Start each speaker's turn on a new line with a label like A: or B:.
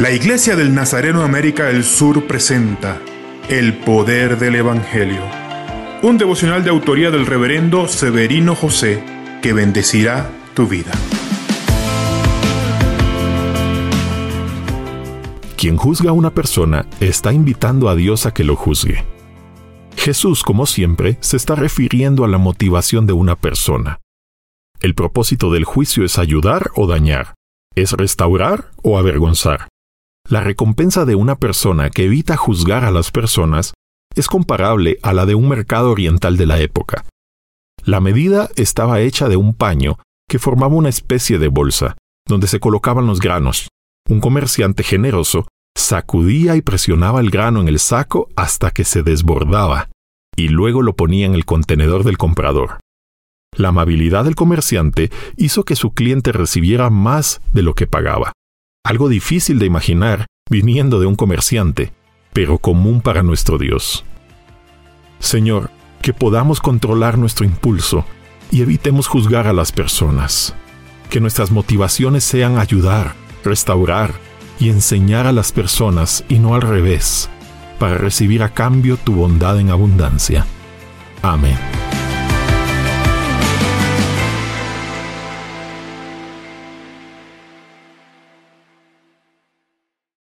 A: La Iglesia del Nazareno América del Sur presenta El Poder del Evangelio, un devocional de autoría del reverendo Severino José que bendecirá tu vida.
B: Quien juzga a una persona está invitando a Dios a que lo juzgue. Jesús, como siempre, se está refiriendo a la motivación de una persona. El propósito del juicio es ayudar o dañar, es restaurar o avergonzar. La recompensa de una persona que evita juzgar a las personas es comparable a la de un mercado oriental de la época. La medida estaba hecha de un paño que formaba una especie de bolsa, donde se colocaban los granos. Un comerciante generoso sacudía y presionaba el grano en el saco hasta que se desbordaba, y luego lo ponía en el contenedor del comprador. La amabilidad del comerciante hizo que su cliente recibiera más de lo que pagaba algo difícil de imaginar viniendo de un comerciante, pero común para nuestro Dios. Señor, que podamos controlar nuestro impulso y evitemos juzgar a las personas. Que nuestras motivaciones sean ayudar, restaurar y enseñar a las personas y no al revés, para recibir a cambio tu bondad en abundancia. Amén.